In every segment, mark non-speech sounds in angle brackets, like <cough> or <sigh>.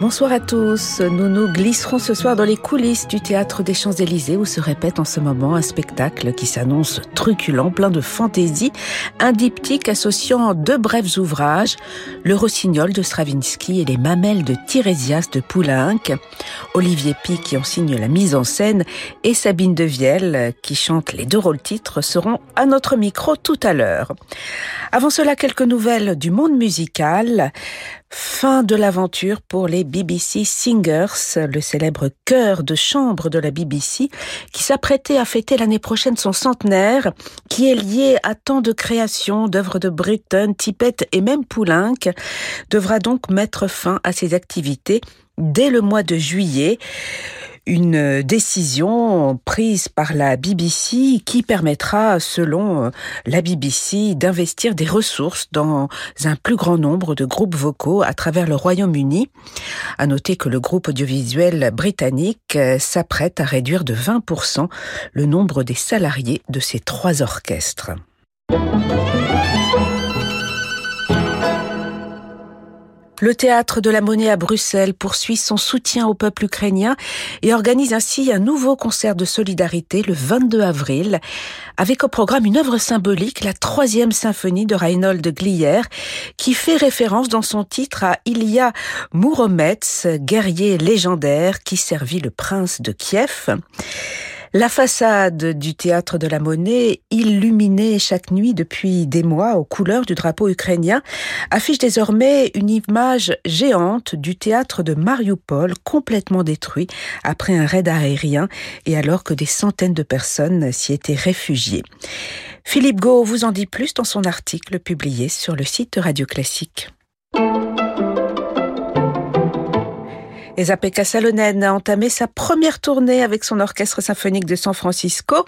Bonsoir à tous. Nous nous glisserons ce soir dans les coulisses du théâtre des Champs-Élysées où se répète en ce moment un spectacle qui s'annonce truculent, plein de fantaisie, un diptyque associant deux brefs ouvrages, le Rossignol de Stravinsky et les Mamelles de Tirésias de Poulenc, Olivier Pi qui en signe la mise en scène et Sabine Devielle qui chante les deux rôles titres seront à notre micro tout à l'heure. Avant cela, quelques nouvelles du monde musical. Fin de l'aventure pour les BBC Singers, le célèbre chœur de chambre de la BBC, qui s'apprêtait à fêter l'année prochaine son centenaire, qui est lié à tant de créations d'œuvres de Britton, Tippett et même Poulenc, devra donc mettre fin à ses activités dès le mois de juillet une décision prise par la BBC qui permettra, selon la BBC, d'investir des ressources dans un plus grand nombre de groupes vocaux à travers le Royaume-Uni. À noter que le groupe audiovisuel britannique s'apprête à réduire de 20% le nombre des salariés de ces trois orchestres. Le théâtre de la Monnaie à Bruxelles poursuit son soutien au peuple ukrainien et organise ainsi un nouveau concert de solidarité le 22 avril, avec au programme une œuvre symbolique, la troisième symphonie de Reinhold Glier, qui fait référence dans son titre à Ilya Mouromets, guerrier légendaire qui servit le prince de Kiev. La façade du théâtre de la Monnaie, illuminée chaque nuit depuis des mois aux couleurs du drapeau ukrainien, affiche désormais une image géante du théâtre de Mariupol complètement détruit après un raid aérien et alors que des centaines de personnes s'y étaient réfugiées. Philippe Gau vous en dit plus dans son article publié sur le site Radio Classique. Esa-Pekka Salonen a entamé sa première tournée avec son orchestre symphonique de San Francisco.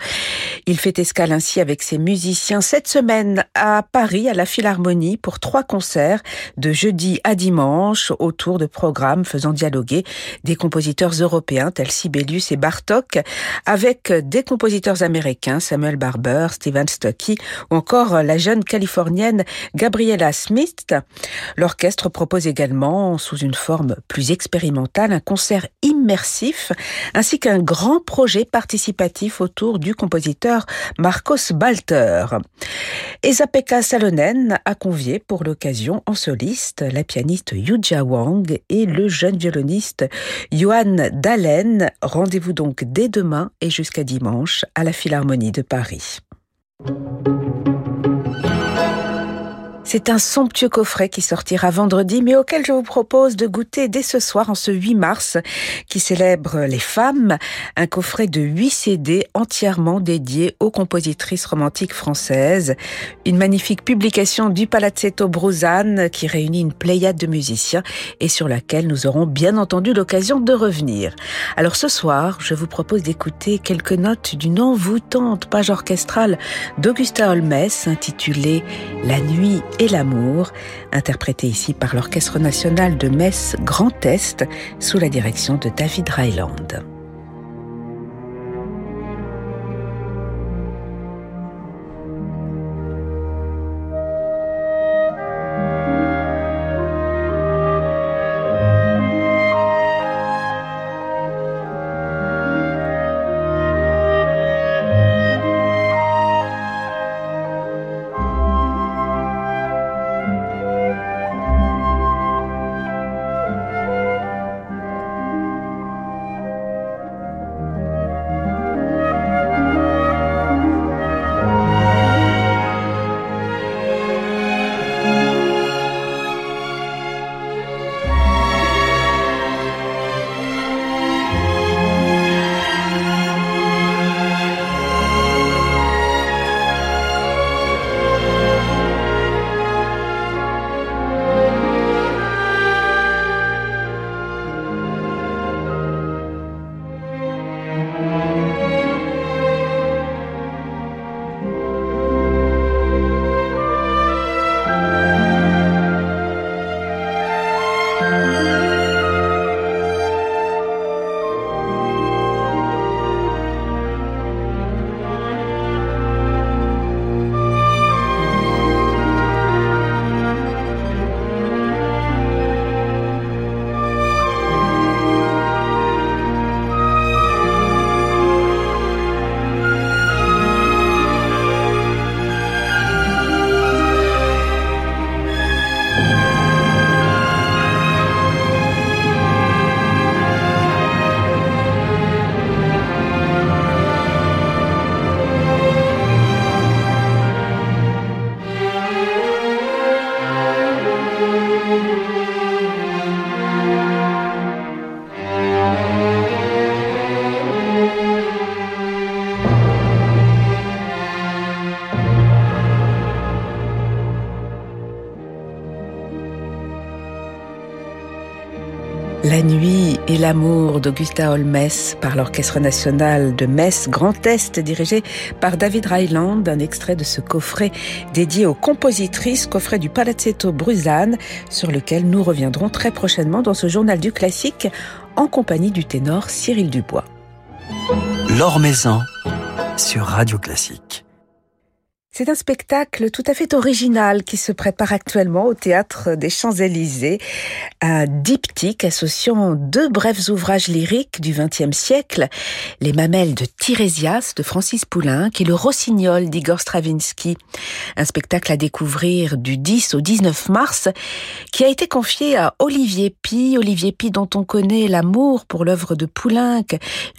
Il fait escale ainsi avec ses musiciens cette semaine à Paris, à la Philharmonie, pour trois concerts de jeudi à dimanche autour de programmes faisant dialoguer des compositeurs européens tels Sibelius et Bartok avec des compositeurs américains, Samuel Barber, Steven Stocky ou encore la jeune californienne Gabriella Smith. L'orchestre propose également, sous une forme plus expérimentale, un concert immersif ainsi qu'un grand projet participatif autour du compositeur Marcos Balter. Esa-Pekka Salonen a convié pour l'occasion en soliste la pianiste Yuja Wang et le jeune violoniste Johan Dalen. Rendez-vous donc dès demain et jusqu'à dimanche à la Philharmonie de Paris. C'est un somptueux coffret qui sortira vendredi, mais auquel je vous propose de goûter dès ce soir, en ce 8 mars, qui célèbre les femmes. Un coffret de 8 CD entièrement dédié aux compositrices romantiques françaises. Une magnifique publication du Palazzetto Bruzane qui réunit une pléiade de musiciens et sur laquelle nous aurons bien entendu l'occasion de revenir. Alors ce soir, je vous propose d'écouter quelques notes d'une envoûtante page orchestrale d'Augusta Holmes intitulée La nuit et l'amour, interprété ici par l'Orchestre national de Metz Grand Est sous la direction de David Ryland. La nuit et l'amour d'Augusta Holmes par l'Orchestre national de Metz Grand Est dirigé par David Ryland, un extrait de ce coffret dédié aux compositrices, coffret du Palazzetto Bruzane, sur lequel nous reviendrons très prochainement dans ce journal du classique en compagnie du ténor Cyril Dubois. L'Or Maison sur Radio Classique. C'est un spectacle tout à fait original qui se prépare actuellement au théâtre des Champs-Élysées, un diptyque associant deux brefs ouvrages lyriques du XXe siècle, Les mamelles de Tirésias de Francis Poulenc et Le Rossignol d'Igor Stravinsky. Un spectacle à découvrir du 10 au 19 mars qui a été confié à Olivier Pi, Olivier Pi dont on connaît l'amour pour l'œuvre de Poulenc,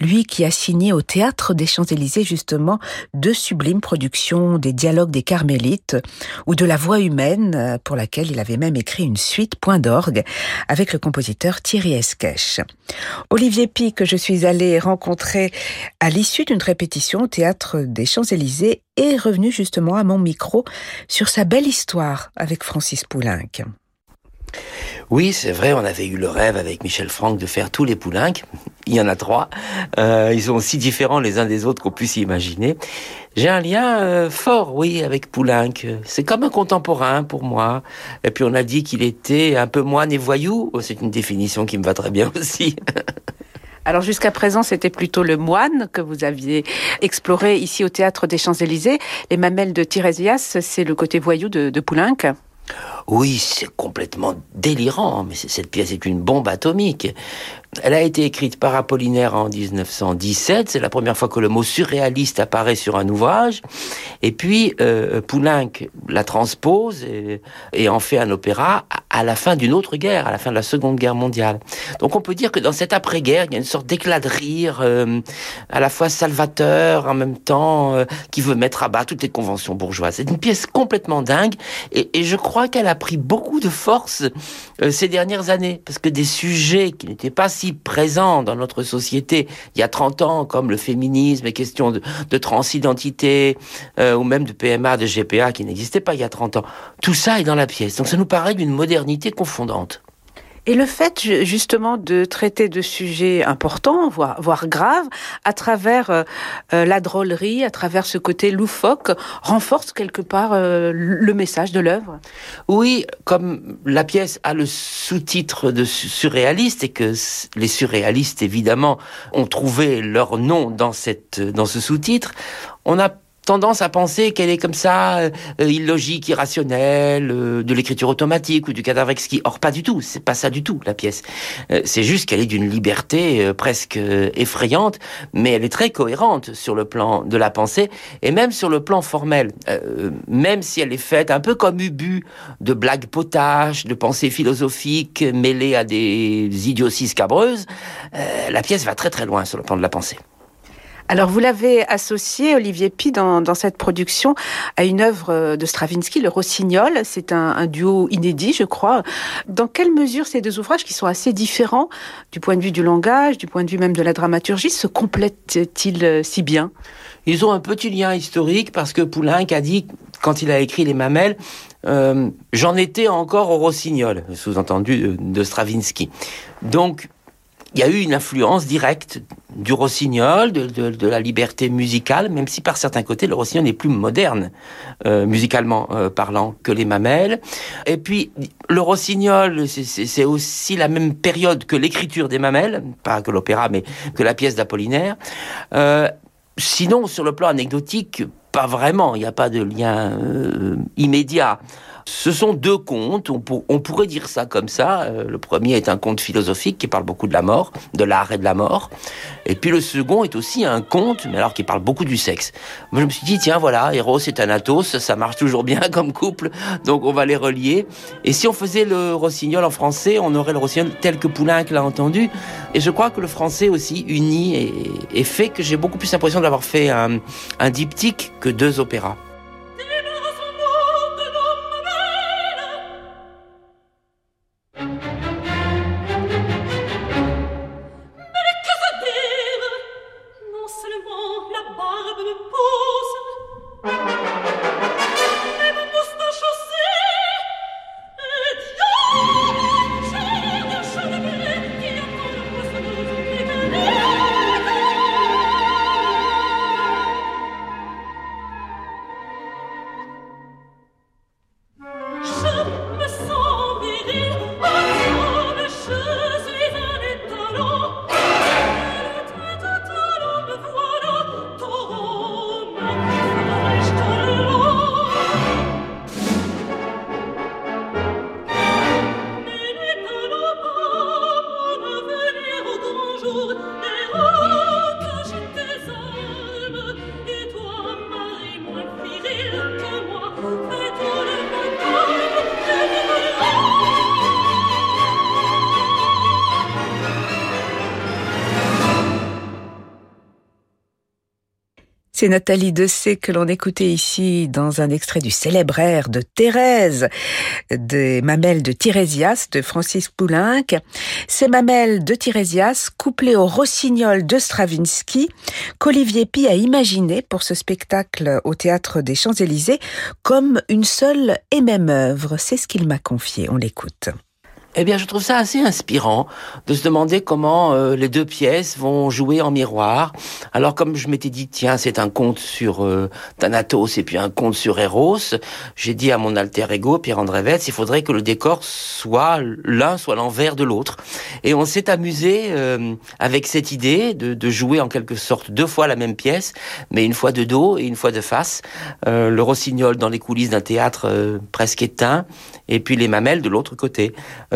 lui qui a signé au théâtre des Champs-Élysées justement deux sublimes productions des dialogue des Carmélites ou de la voix humaine euh, pour laquelle il avait même écrit une suite point d'orgue avec le compositeur Thierry Esquèche. Olivier Pi que je suis allé rencontrer à l'issue d'une répétition au théâtre des Champs-Élysées est revenu justement à mon micro sur sa belle histoire avec Francis Poulenc. Oui, c'est vrai, on avait eu le rêve avec Michel Franck de faire tous les Poulenc. <laughs> Il y en a trois. Euh, ils sont aussi différents les uns des autres qu'on puisse imaginer. J'ai un lien euh, fort, oui, avec Poulenc. C'est comme un contemporain pour moi. Et puis on a dit qu'il était un peu moine et voyou. Oh, c'est une définition qui me va très bien <laughs> aussi. Alors jusqu'à présent, c'était plutôt le moine que vous aviez exploré ici au théâtre des Champs-Élysées. Les mamelles de Tirésias, c'est le côté voyou de, de. Oui, c'est complètement délirant, mais cette pièce est une bombe atomique. Elle a été écrite par Apollinaire en 1917. C'est la première fois que le mot surréaliste apparaît sur un ouvrage. Et puis, euh, Poulenc la transpose et, en fait un opéra à la fin d'une autre guerre, à la fin de la Seconde Guerre mondiale. Donc on peut dire que dans cette après-guerre, il y a une sorte d'éclat de rire, euh, à la fois salvateur, en même temps, euh, qui veut mettre à bas toutes les conventions bourgeoises. C'est une pièce complètement dingue. Et, et je crois qu'elle a pris beaucoup de force euh, ces dernières années. Parce que des sujets qui n'étaient pas si présent dans notre société il y a 30 ans, comme le féminisme, les questions de, de transidentité, euh, ou même de PMA, de GPA qui n'existaient pas il y a 30 ans. Tout ça est dans la pièce. Donc ça nous paraît d'une modernité confondante. Et le fait justement de traiter de sujets importants, voire, graves, à travers euh, euh, la drôlerie, à travers ce côté loufoque, renforce quelque part euh, le message de l'œuvre? Oui, comme la pièce a le sous-titre de surréaliste et que les surréalistes évidemment ont trouvé leur nom dans dans ce sous-titre, on a tendance à penser qu'elle est comme ça, euh, illogique, irrationnelle, euh, de l'écriture automatique ou du cadavre exquis. Or, pas du tout. C'est pas ça du tout, la pièce. Euh, c'est juste qu'elle est d'une liberté presque effrayante, mais elle est très cohérente sur le plan de la pensée et même sur le plan formel. même si elle est faite un peu comme Ubu, de blagues potaches, de pensées philosophiques mêlées à des idioties scabreuses, la pièce va très très loin sur le plan de la pensée. Alors vous l'avez associé, Olivier Pi, dans, cette production à une œuvre euh, de Stravinsky, le Rossignol. C'est un, duo inédit, je crois. Dans quelle mesure ces deux ouvrages, qui sont assez différents du point de vue du langage, du point de vue même de la dramaturgie, se complètent-ils euh, si bien? Ils ont un petit lien historique parce que Poulenc a dit, quand il a écrit Les Mamelles, euh, j'en étais encore au Rossignol, sous-entendu de Stravinsky. Donc, il y a eu une influence directe du rossignol, de, la liberté musicale, même si par certains côtés le rossignol est plus moderne, euh, musicalement euh, parlant, que les mamelles. Et puis le rossignol, c'est aussi la même période que l'écriture des mamelles, pas que l'opéra, mais que la pièce d'Apollinaire. Euh, sinon, sur le plan anecdotique, pas vraiment, il n'y a pas de lien immédiat. Ce sont deux contes, on, pourrait dire ça comme ça. Euh, le premier est un conte philosophique qui parle beaucoup de la mort, de l'art et de la mort. Et puis le second est aussi un conte, mais alors qui parle beaucoup du sexe. Moi je me suis dit, tiens voilà, Eros et Thanatos, ça marche toujours bien comme couple, donc on va les relier. Et si on faisait le rossignol en français, on aurait le rossignol tel que Poulenc l'a entendu. Et je crois que le français aussi uni et, fait que j'ai beaucoup plus l'impression d'avoir fait un diptyque que deux opéras. C'est Nathalie Dessay que l'on écoutait ici dans un extrait du célèbre air de Thérèse des mamelles de Tirésias de Francis Poulenc. Ces mamelles de Tirésias couplées au rossignol de Stravinsky qu'Olivier Pi a imaginé pour ce spectacle au théâtre des Champs-Élysées comme une seule et même œuvre. C'est ce qu'il m'a confié. On l'écoute. Eh bien, je trouve ça assez inspirant de se demander comment euh, les deux pièces vont jouer en miroir. Alors, comme je m'étais dit, tiens, c'est un conte sur euh, Thanatos et puis un conte sur Eros, j'ai dit à mon alter ego, Pierre-André Vetz, il faudrait que le décor soit l'un, soit l'envers de l'autre. Et on s'est amusé euh, avec cette idée de, de, jouer en quelque sorte deux fois la même pièce, mais une fois de dos et une fois de face. le rossignol dans les coulisses d'un théâtre presque éteint, et puis les mamelles de l'autre côté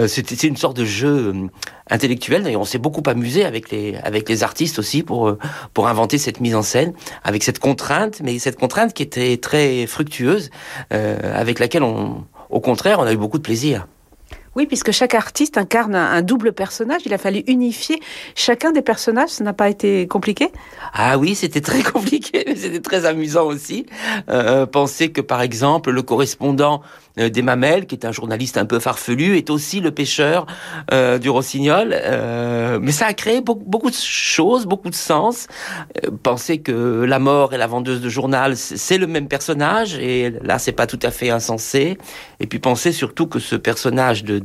c'était une sorte de jeu euh, intellectuel. D'ailleurs, on s'est beaucoup amusé avec les avec les artistes aussi pour euh, pour inventer cette mise en scène avec cette contrainte, mais cette contrainte qui était très fructueuse, euh, avec laquelle on, au contraire, on a eu beaucoup de plaisir. Oui, puisque chaque artiste incarne un, double personnage. Il a fallu unifier chacun des personnages. Ça n'a pas été compliqué? Ah oui, c'était très <laughs> compliqué, mais c'était très amusant aussi. Euh, penser que, par exemple, le correspondant des Mamelles, qui est un journaliste un peu farfelu, est aussi le pêcheur euh, du Rossignol. Euh, mais ça a créé beaucoup, de choses, beaucoup de sens. Euh, penser que la mort et la vendeuse de journal, c'est le même personnage, et là, c'est pas tout à fait insensé. Et puis penser surtout que ce personnage de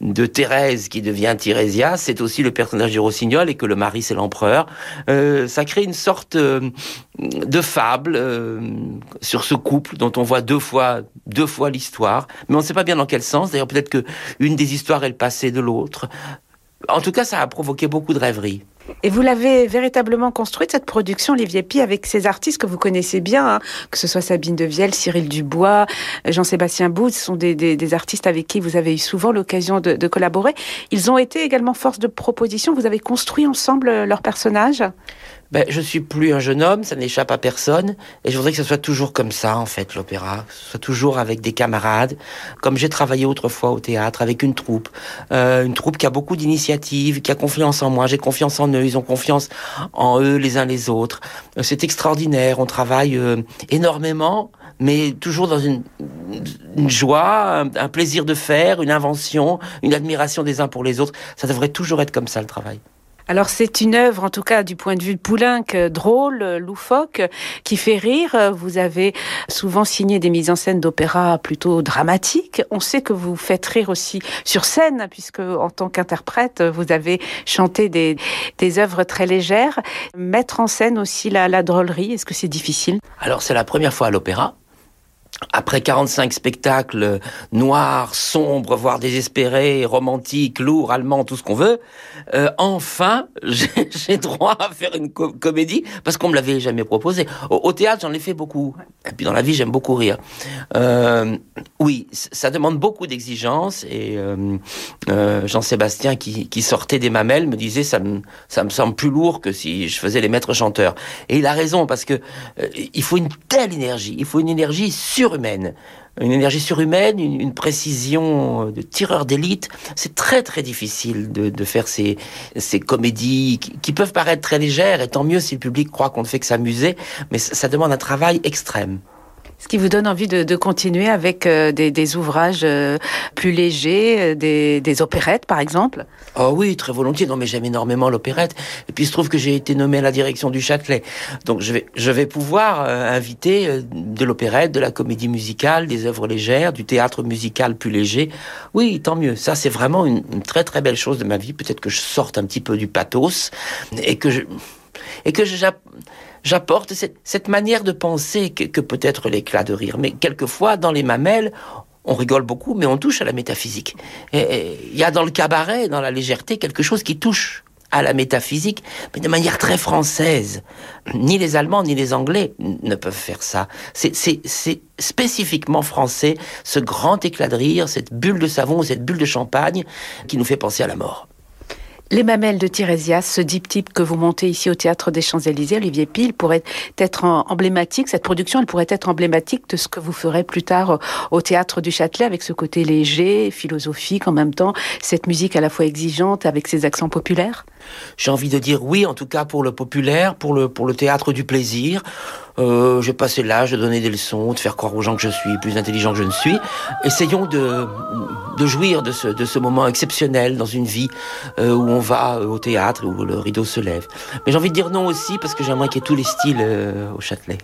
de, Thérèse qui devient Thérésia, c'est aussi le personnage du Rossignol et que le mari c'est l'empereur. Euh, ça crée une sorte euh, de fable euh, sur ce couple dont on voit deux fois deux fois l'histoire, mais on ne sait pas bien dans quel sens. D'ailleurs, peut-être que une des histoires est le passé de l'autre. En tout cas, ça a provoqué beaucoup de rêveries. Et vous l'avez véritablement construite, cette production, Olivier Pi, avec ces artistes que vous connaissez bien, hein, que ce soit Sabine Devielle, Cyril Dubois, Jean-Sébastien Boud, ce sont des, artistes avec qui vous avez eu souvent l'occasion de, de, collaborer. Ils ont été également force de proposition, vous avez construit ensemble leurs personnages? Ben, je suis plus un jeune homme, ça n'échappe à personne, et je voudrais que ce soit toujours comme ça, en fait, l'opéra, que ce soit toujours avec des camarades, comme j'ai travaillé autrefois au théâtre, avec une troupe, euh, une troupe qui a beaucoup d'initiatives, qui a confiance en moi, j'ai confiance en eux, ils ont confiance en eux les uns les autres. Euh, c'est extraordinaire, on travaille euh, énormément, mais toujours dans une, joie, un plaisir de faire, une invention, une admiration des uns pour les autres. Ça devrait toujours être comme ça, le travail. Alors c'est une œuvre, en tout cas du point de vue de Poulenc, drôle, loufoque, qui fait rire. Vous avez souvent signé des mises en scène d'opéra plutôt dramatiques. On sait que vous faites rire aussi sur scène, puisque en tant qu'interprète, vous avez chanté des, œuvres très légères. Mettre en scène aussi la drôlerie, est-ce que c'est difficile? Alors c'est la première fois à l'opéra après 45 spectacles noirs, sombres, voire désespérés, romantiques, lourds, allemands, tout ce qu'on veut, euh, enfin, <laughs> j'ai droit à faire une comédie parce qu'on me l'avait jamais proposé. Au, théâtre, j'en ai fait beaucoup. Et puis dans la vie, j'aime beaucoup rire. Euh, oui, ça demande beaucoup d'exigences et euh, euh, Jean-Sébastien qui, sortait des mamelles me disait ça me, ça me semble plus lourd que si je faisais les maîtres chanteurs. Et il a raison parce que euh, il faut une telle énergie, il faut une énergie une énergie surhumaine, une, précision de tireur d'élite. C'est très très difficile de, faire ces, ces comédies qui, peuvent paraître très légères, et tant mieux si le public croit qu'on ne fait que s'amuser, mais ça demande un travail extrême. Ce qui vous donne envie de, continuer avec euh, des, ouvrages euh, plus légers, euh, des, opérettes par exemple? Oh oui, très volontiers. Non, mais j'aime énormément l'opérette. Et puis il se trouve que j'ai été nommé à la direction du Châtelet. Donc je vais, je pouvoir inviter de l'opérette, de la comédie musicale, des œuvres légères, du théâtre musical plus léger. Oui, tant mieux. Ça, c'est vraiment une, très très belle chose de ma vie. Peut-être que je sorte un petit peu du pathos et que je et que j'apporte cette, cette, manière de penser que, que peut être l'éclat de rire. Mais quelquefois, dans les mamelles, on rigole beaucoup, mais on touche à la métaphysique. Il y a dans le cabaret, dans la légèreté, quelque chose qui touche à la métaphysique, mais de manière très française. Ni les Allemands ni les Anglais ne peuvent faire ça. C'est spécifiquement français, ce grand éclat de rire, cette bulle de savon, cette bulle de champagne qui nous fait penser à la mort. Les mamelles de Tirésias, ce diptyque que vous montez ici au Théâtre des Champs-Élysées, Olivier Pile, pourrait être emblématique, cette production, elle pourrait être emblématique de ce que vous ferez plus tard au Théâtre du Châtelet, avec ce côté léger, philosophique en même temps, cette musique à la fois exigeante avec ses accents populaires? J'ai envie de dire oui, en tout cas pour le populaire, pour le, pour le théâtre du plaisir. Euh, j'ai passé l'âge de donner des leçons, de faire croire aux gens que je suis plus intelligent que je ne suis. Essayons de, de jouir de ce, de ce moment exceptionnel dans une vie euh, où on va euh, au théâtre, où le rideau se lève. Mais j'ai envie de dire non aussi parce que j'aimerais qu'il y ait tous les styles au Châtelet.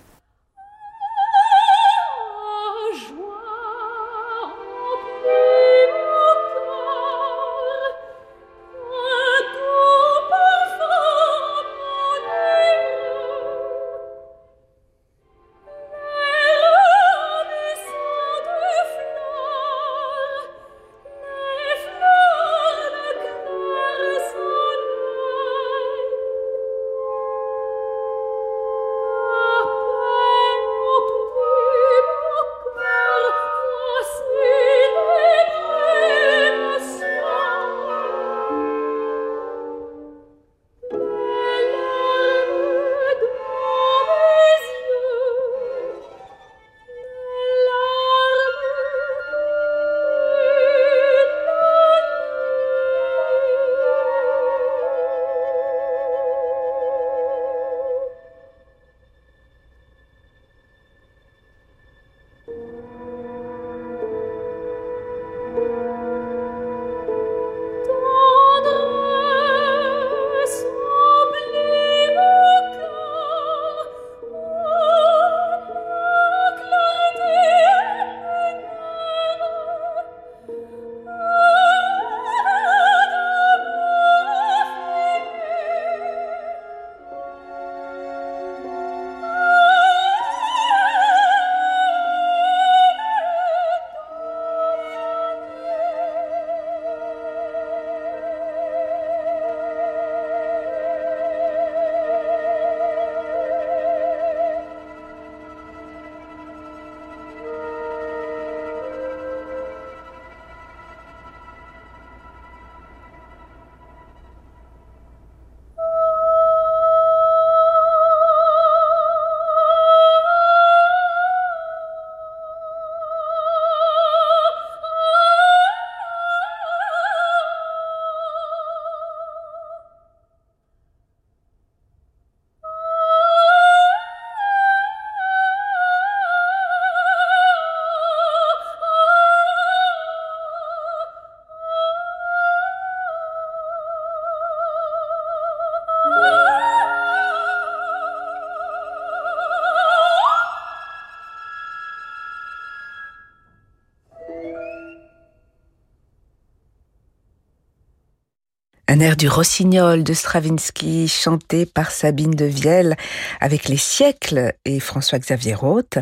Un air du Rossignol de Stravinsky chanté par Sabine de Vielle avec les siècles et François-Xavier Roth.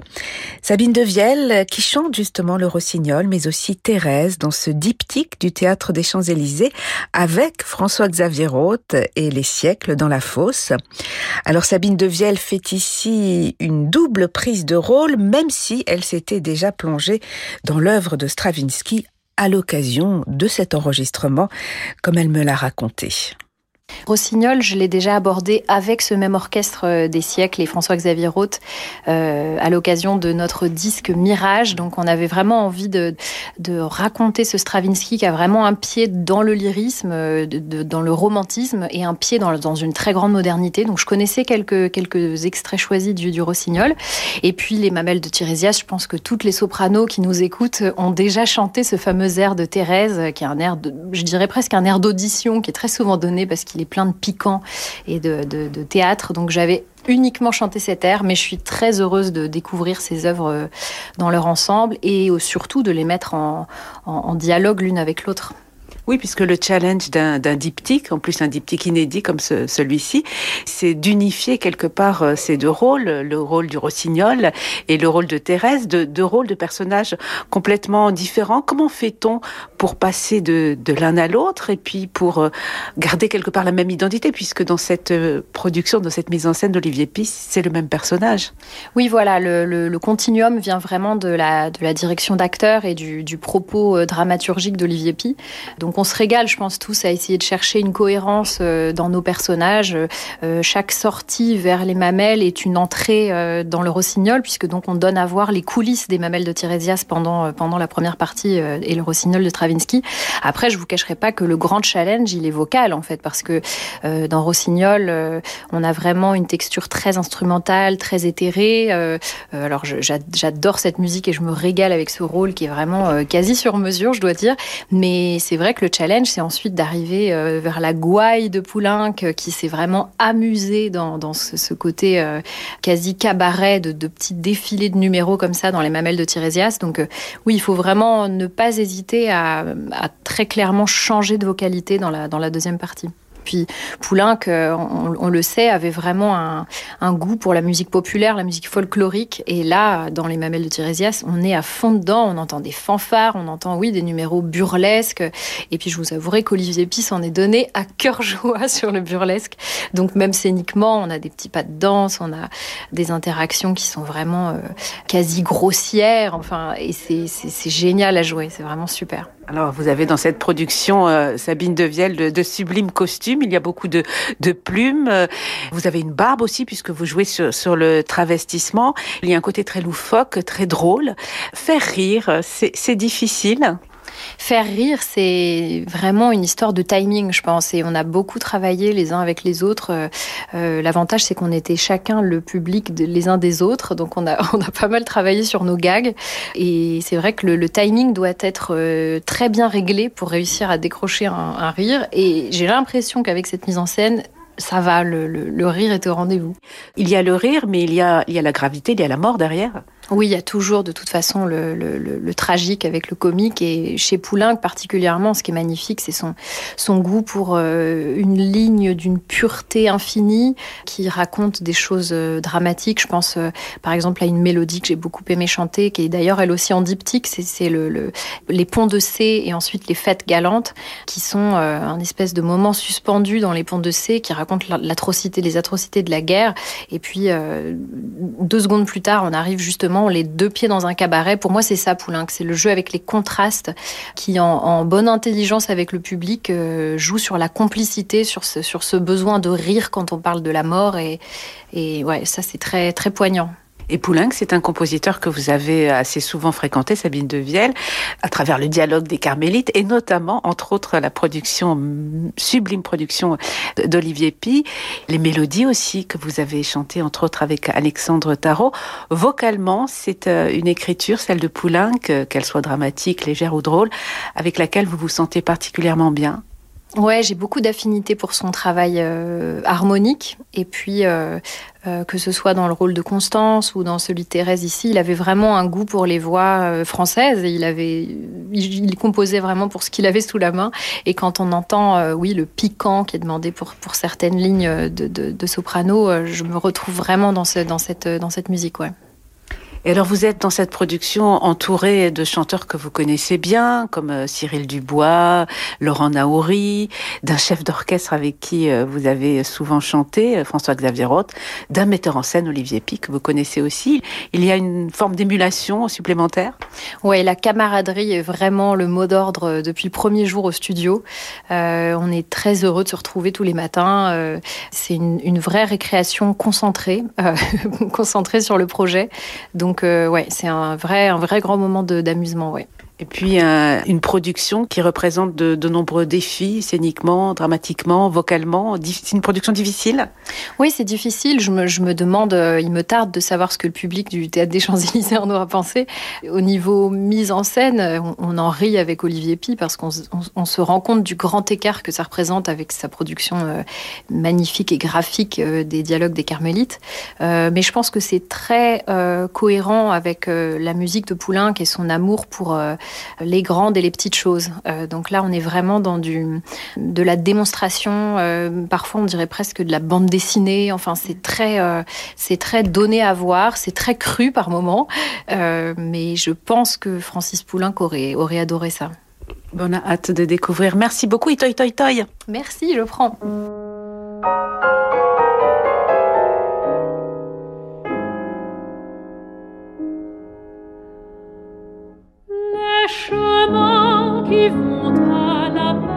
Sabine de Vielle qui chante justement le Rossignol mais aussi Thérèse dans ce diptyque du théâtre des Champs-Élysées avec François-Xavier Roth et les siècles dans la fosse. Alors Sabine de Vielle fait ici une double prise de rôle même si elle s'était déjà plongée dans l'œuvre de Stravinsky à l'occasion de cet enregistrement, comme elle me l'a raconté. Rossignol, je l'ai déjà abordé avec ce même orchestre euh, des siècles et François-Xavier Roth euh, à l'occasion de notre disque Mirage. Donc on avait vraiment envie de, raconter ce Stravinsky qui a vraiment un pied dans le lyrisme, euh, dans le romantisme et un pied dans, une très grande modernité. Donc je connaissais quelques, quelques extraits choisis du, du Rossignol. Et puis les mamelles de Tirésias, je pense que toutes les sopranos qui nous écoutent ont déjà chanté ce fameux air de Thérèse, qui est un air, de, je dirais presque un air d'audition qui est très souvent donné parce qu'il est plein de piquants et de, théâtre. Donc j'avais uniquement chanté cet air, mais je suis très heureuse de découvrir ces œuvres euh, dans leur ensemble et surtout de les mettre en dialogue l'une avec l'autre. Oui, puisque le challenge d'un diptyque, en plus un diptyque inédit comme ce, celui-ci, c'est d'unifier quelque part euh, ces deux rôles, le rôle du Rossignol et le rôle de Thérèse, de, deux rôles de personnages complètement différents. Comment fait-on pour passer de, l'un à l'autre et puis pour euh, garder quelque part la même identité, puisque dans cette euh, production, dans cette mise en scène d'Olivier Pisse, c'est le même personnage? Oui, voilà, le, continuum vient vraiment de la, direction d'acteur et du, propos dramaturgique d'Olivier Pi. Donc donc on se régale, je pense tous, à essayer de chercher une cohérence dans nos personnages. chaque sortie vers les mamelles est une entrée dans le rossignol, puisque donc on donne à voir les coulisses des mamelles de Tirésias pendant pendant la première partie et le rossignol de Stravinsky. Après, je vous cacherai pas que le grand challenge, il est vocal en fait, parce que dans Rossignol, on a vraiment une texture très instrumentale, très éthérée. alors j'adore cette musique et je me régale avec ce rôle qui est vraiment euh, quasi sur mesure, je dois dire. Mais c'est vrai que le challenge, c'est ensuite d'arriver euh, vers la gouaille de Poulenc, qui s'est vraiment amusé dans, ce, côté euh, quasi cabaret de, petits défilés de numéros comme ça dans les mamelles de Tirésias. Donc oui, il faut vraiment ne pas hésiter à, très clairement changer de vocalité dans la deuxième partie. Puis Poulenc, on, le sait, avait vraiment un, goût pour la musique populaire, la musique folklorique. Et là, dans les Mamelles de Tirésias, on est à fond dedans. On entend des fanfares, on entend, oui, des numéros burlesques. Et puis, je vous avouerai qu'Olivier Pisse en est donné à cœur joie <laughs> sur le burlesque. Donc, même scéniquement, on a des petits pas de danse, on a des interactions qui sont vraiment euh, quasi grossières. Enfin, et c'est génial à jouer. C'est vraiment super. Alors, vous avez dans cette production, euh, Sabine Devielle, de, de sublimes costumes. Il y a beaucoup de, de, plumes. Vous avez une barbe aussi, puisque vous jouez sur, sur, le travestissement. Il y a un côté très loufoque, très drôle. Faire rire, c'est difficile faire rire, c'est vraiment une histoire de timing, je pense. Et on a beaucoup travaillé les uns avec les autres. Euh, euh, l'avantage, c'est qu'on était chacun le public les uns des autres. Donc, on a, <laughs> on a pas mal travaillé sur nos gags. Et c'est vrai que le, timing doit être euh, très bien réglé pour réussir à décrocher un rire. Et j'ai l'impression qu'avec cette mise en scène, ça va, le, le, rire est au rendez-vous. Il y a le rire, mais il y a, il y a la gravité, il y a la mort derrière. Oui, il y a toujours de toute façon le, tragique avec le comique et chez Poulenc particulièrement, ce qui est magnifique, c'est son, goût pour euh, une ligne d'une pureté infinie qui raconte des choses euh, dramatiques. Je pense euh, par exemple à une mélodie que j'ai beaucoup aimé chanter, qui est d'ailleurs elle aussi en diptyque, c'est le, les ponts de C et ensuite les fêtes galantes, qui sont un espèce de moment suspendu dans les ponts de C qui raconte l'atrocité, les atrocités de la guerre. Et puis deux secondes plus tard, on arrive justement les deux pieds dans un cabaret. Pour moi, c'est ça, Poulenc. C'est le jeu avec les contrastes qui, en, bonne intelligence avec le public, euh, joue sur la complicité, sur ce, besoin de rire quand on parle de la mort. Et, et ouais, ça, c'est très, très poignant. Et Poulenc, c'est un compositeur que vous avez assez souvent fréquenté, Sabine de Vielle, à travers le dialogue des Carmélites et notamment, entre autres, la production, sublime production d'Olivier Pi, les mélodies aussi que vous avez chantées, entre autres, avec Alexandre Tarot. Vocalement, c'est euh, une écriture, celle de Poulenc, qu'elle soit dramatique, légère ou drôle, avec laquelle vous vous sentez particulièrement bien. Ouais, j'ai beaucoup d'affinité pour son travail euh, harmonique. Et puis, euh, euh, que ce soit dans le rôle de Constance ou dans celui de Thérèse ici, il avait vraiment un goût pour les voix françaises. Et il, avait, il, composait vraiment pour ce qu'il avait sous la main. Et quand on entend, oui, le piquant qui est demandé pour, pour certaines lignes de, de, de soprano, je me retrouve vraiment dans, ce, dans, cette, dans cette musique. Ouais. Et alors vous êtes dans cette production entouré de chanteurs que vous connaissez bien, comme euh, Cyril Dubois, Laurent Naouri, d'un chef d'orchestre avec qui euh, vous avez souvent chanté, euh, François-Xavier Roth, d'un metteur en scène, Olivier Pic, que vous connaissez aussi. Il y a une forme d'émulation supplémentaire? Oui, la camaraderie est vraiment le mot d'ordre depuis le premier jour au studio. on est très heureux de se retrouver tous les matins. C'est une, vraie récréation concentrée, <laughs> concentrée sur le projet. Donc donc euh, ouais, c'est un vrai, un vrai grand moment d'amusement, ouais. Et puis une production qui représente de, nombreux défis, scéniquement, dramatiquement, vocalement. C'est une production difficile? Oui, c'est difficile. Je me, demande, euh, il me tarde de savoir ce que le public du Théâtre des Champs-Élysées en aura pensé. Au niveau mise en scène, on, en rit avec Olivier Pi parce qu'on on, se rend compte du grand écart que ça représente avec sa production euh, magnifique et graphique euh, des dialogues des Carmélites. mais je pense que c'est très cohérent avec la musique de Poulenc et son amour pour les grandes et les petites choses. Euh, donc là, on est vraiment dans du, de la démonstration, euh, parfois on dirait presque de la bande dessinée. Enfin, c'est très, euh, c'est très donné à voir, c'est très cru par moments. mais je pense que Francis Poulenc aurait, aurait adoré ça. Bonne hâte de découvrir. Merci beaucoup, Itoy Toy Toy. Merci, je prends. Chemins qui vont à la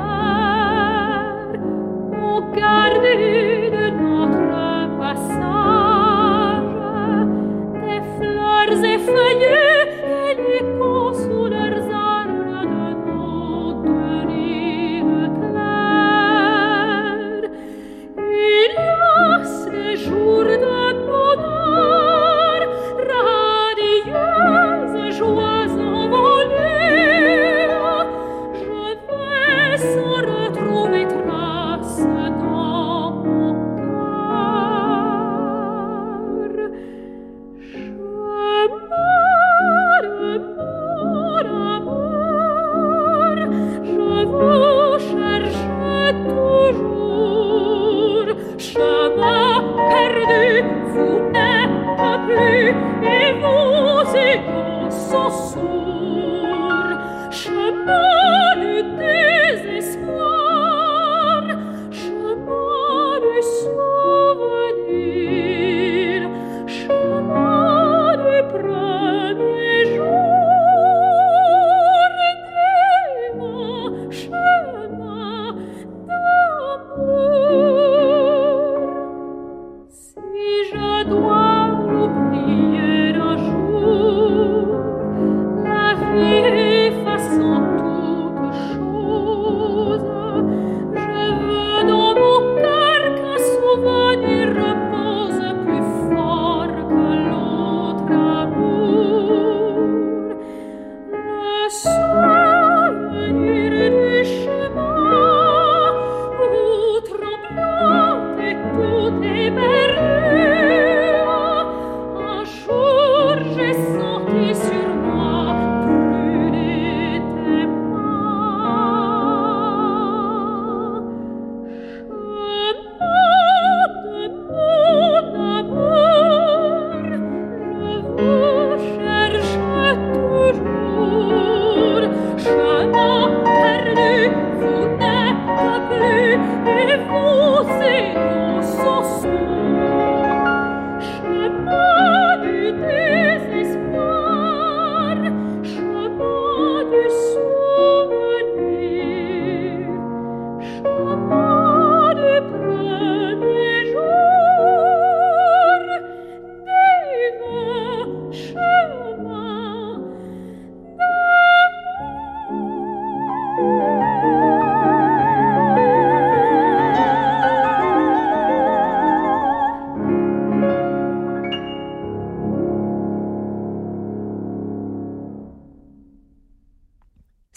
Eternité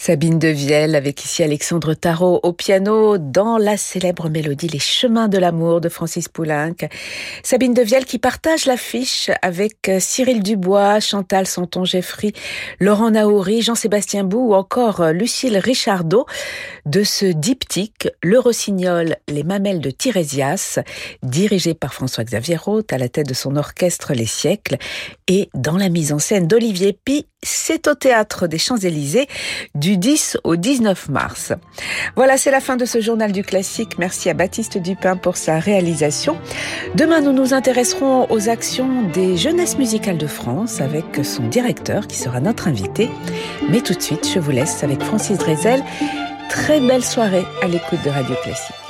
Sabine de Vielle avec ici Alexandre Tarot au piano dans la célèbre mélodie Les chemins de l'amour de Francis Poulenc. Sabine de Vielle qui partage l'affiche avec euh, Cyril Dubois, Chantal Santon-Jeffrey, Laurent Naouri, Jean-Sébastien Bou ou encore euh, Lucille Richardot de ce diptyque Le Rossignol, les mamelles de Tirésias, dirigé par François-Xavier Roth à la tête de son orchestre Les Siècles et dans la mise en scène d'Olivier Pi c'est au théâtre des Champs-Élysées du 10 au 19 mars. Voilà, c'est la fin de ce journal du classique. Merci à Baptiste Dupin pour sa réalisation. Demain, nous nous intéresserons aux actions des jeunesses musicales de France avec son directeur qui sera notre invité. Mais tout de suite, je vous laisse avec Francis Drezel. Très belle soirée à l'écoute de Radio Classique.